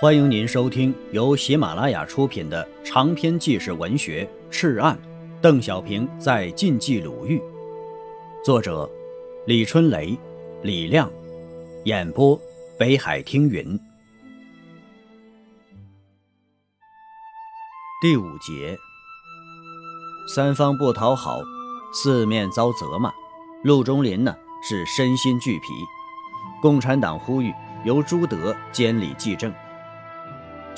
欢迎您收听由喜马拉雅出品的长篇纪实文学《赤案》，邓小平在晋冀鲁豫，作者李春雷、李亮，演播北海听云。第五节，三方不讨好，四面遭责骂，陆中林呢是身心俱疲。共产党呼吁由朱德监理纪政。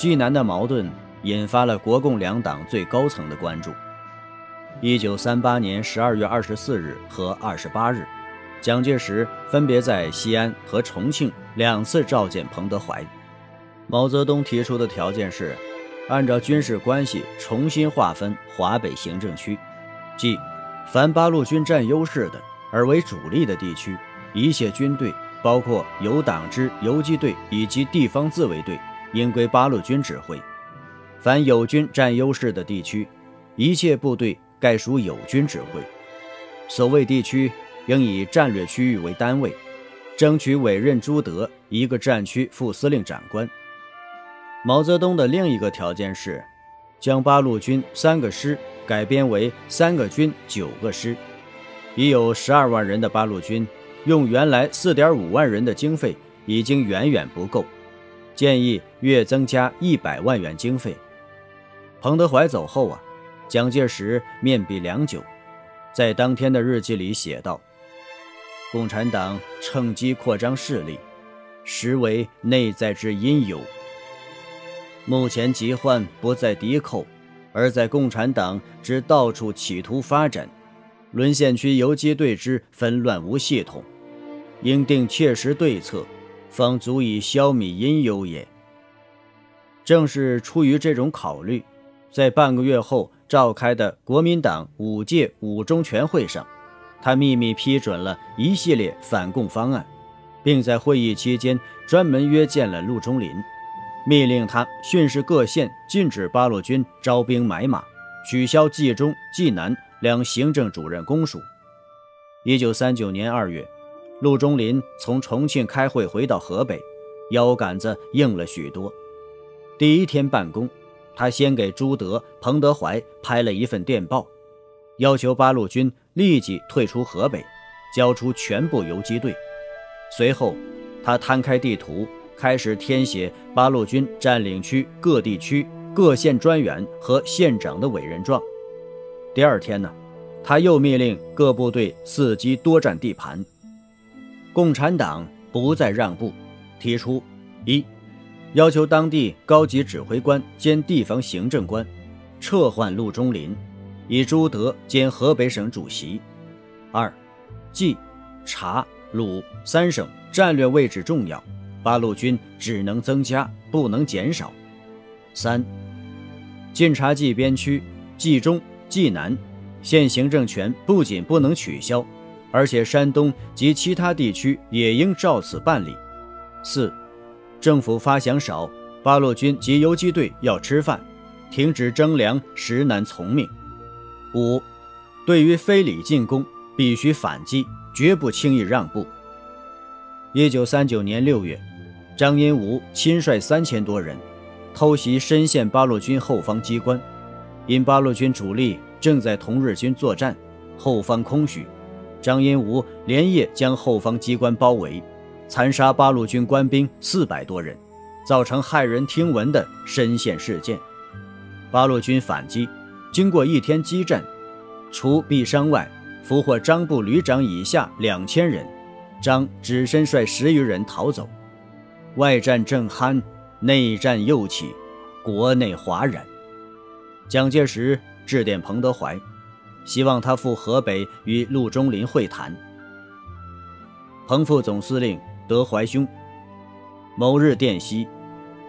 济南的矛盾引发了国共两党最高层的关注。一九三八年十二月二十四日和二十八日，蒋介石分别在西安和重庆两次召见彭德怀。毛泽东提出的条件是，按照军事关系重新划分华北行政区，即凡八路军占优势的而为主力的地区，一切军队，包括有党支游击队以及地方自卫队。应归八路军指挥，凡友军占优势的地区，一切部队概属友军指挥。所谓地区，应以战略区域为单位，争取委任朱德一个战区副司令长官。毛泽东的另一个条件是，将八路军三个师改编为三个军九个师。已有十二万人的八路军，用原来四点五万人的经费，已经远远不够。建议月增加一百万元经费。彭德怀走后啊，蒋介石面壁良久，在当天的日记里写道：“共产党趁机扩张势力，实为内在之因由。目前疾患不在敌寇，而在共产党之到处企图发展，沦陷区游击队之纷乱无系统，应定切实对策。”方足以消弭阴忧也。正是出于这种考虑，在半个月后召开的国民党五届五中全会上，他秘密批准了一系列反共方案，并在会议期间专门约见了陆中林，命令他训示各县禁止八路军招兵买马，取消冀中、冀南两行政主任公署。一九三九年二月。陆中林从重庆开会回到河北，腰杆子硬了许多。第一天办公，他先给朱德、彭德怀拍了一份电报，要求八路军立即退出河北，交出全部游击队。随后，他摊开地图，开始填写八路军占领区各地区各县专员和县长的委任状。第二天呢，他又命令各部队伺机多占地盘。共产党不再让步，提出：一、要求当地高级指挥官兼地方行政官撤换陆中林，以朱德兼河北省主席；二、冀、察、鲁三省战略位置重要，八路军只能增加，不能减少；三、晋察冀边区、冀中、冀南县行政权不仅不能取消。而且山东及其他地区也应照此办理。四，政府发饷少，八路军及游击队要吃饭，停止征粮实难从命。五，对于非礼进攻，必须反击，绝不轻易让步。一九三九年六月，张荫吾亲率三千多人偷袭深陷八路军后方机关，因八路军主力正在同日军作战，后方空虚。张荫吾连夜将后方机关包围，残杀八路军官兵四百多人，造成骇人听闻的深陷事件。八路军反击，经过一天激战，除毙伤外，俘获张部旅长以下两千人，张只身率十余人逃走。外战正酣，内战又起，国内哗然。蒋介石致电彭德怀。希望他赴河北与陆中林会谈。彭副总司令德怀兄，某日电悉：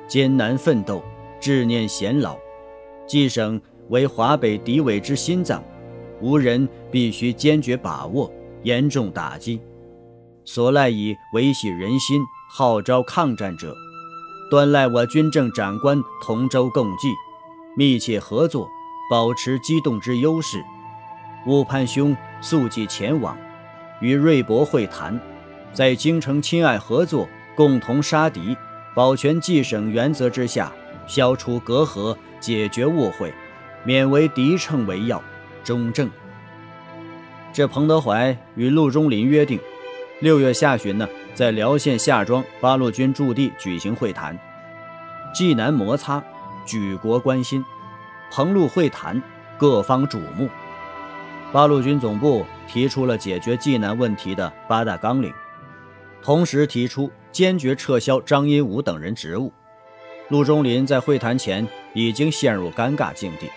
艰难奋斗，志念贤老，冀省为华北敌伪之心脏，无人必须坚决把握，严重打击。所赖以维系人心、号召抗战者，端赖我军政长官同舟共济，密切合作，保持机动之优势。误盼兄速即前往，与瑞博会谈，在京城亲爱合作，共同杀敌，保全冀省原则之下，消除隔阂，解决误会，免为敌乘为要，中正。这彭德怀与陆中麟约定，六月下旬呢，在辽县夏庄八路军驻地举行会谈。济南摩擦，举国关心；彭陆会谈，各方瞩目。八路军总部提出了解决济南问题的八大纲领，同时提出坚决撤销张荫武等人职务。陆中麟在会谈前已经陷入尴尬境地，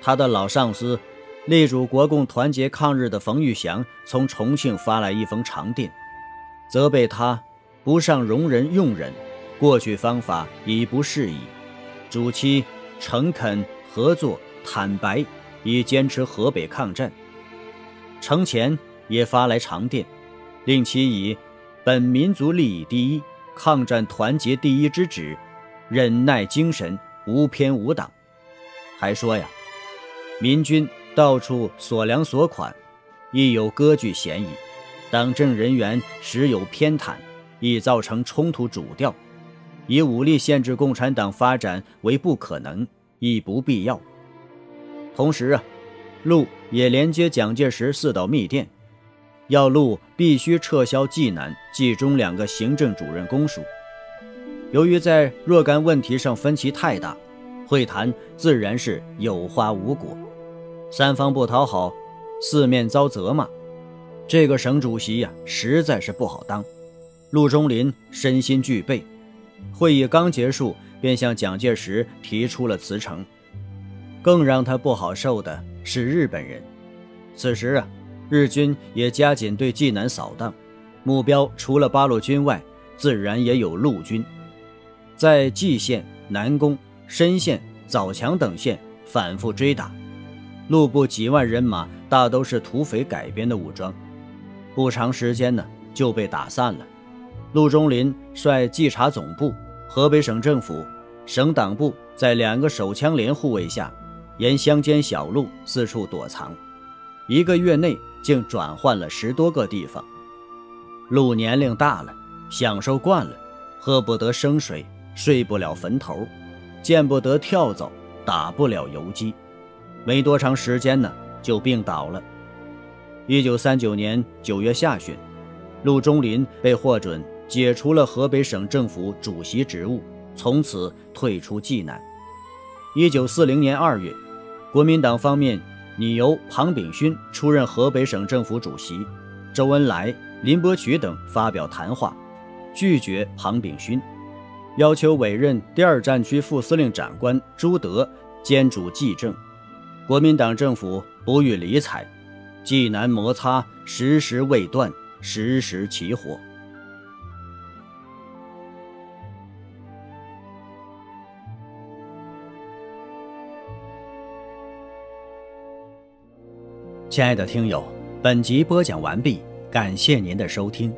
他的老上司。力主国共团结抗日的冯玉祥从重庆发来一封长电，责备他不尚容人用人，过去方法已不适宜，主其诚恳合作坦白，以坚持河北抗战。程潜也发来长电，令其以本民族利益第一、抗战团结第一之旨，忍耐精神，无偏无党。还说呀，民军。到处索粮索款，亦有割据嫌疑；党政人员时有偏袒，易造成冲突主调。以武力限制共产党发展为不可能，亦不必要。同时啊，陆也连接蒋介石四道密电，要陆必须撤销济南、冀中两个行政主任公署。由于在若干问题上分歧太大，会谈自然是有花无果。三方不讨好，四面遭责骂，这个省主席呀，实在是不好当。陆中林身心俱备，会议刚结束，便向蒋介石提出了辞呈。更让他不好受的是日本人。此时啊，日军也加紧对济南扫荡，目标除了八路军外，自然也有陆军，在蓟县、南宫、深县、枣强等县反复追打。陆部几万人马大都是土匪改编的武装，不长时间呢就被打散了。陆中林率稽查总部、河北省政府、省党部在两个手枪连护卫下，沿乡间小路四处躲藏，一个月内竟转换了十多个地方。陆年龄大了，享受惯了，喝不得生水，睡不了坟头，见不得跳蚤，打不了游击。没多长时间呢，就病倒了。一九三九年九月下旬，陆中麟被获准解除了河北省政府主席职务，从此退出济南。一九四零年二月，国民党方面拟由庞炳勋出任河北省政府主席，周恩来、林伯渠等发表谈话，拒绝庞炳勋，要求委任第二战区副司令长官朱德兼主计政。国民党政府不予理睬，济南摩擦时时未断，时时起火。亲爱的听友，本集播讲完毕，感谢您的收听。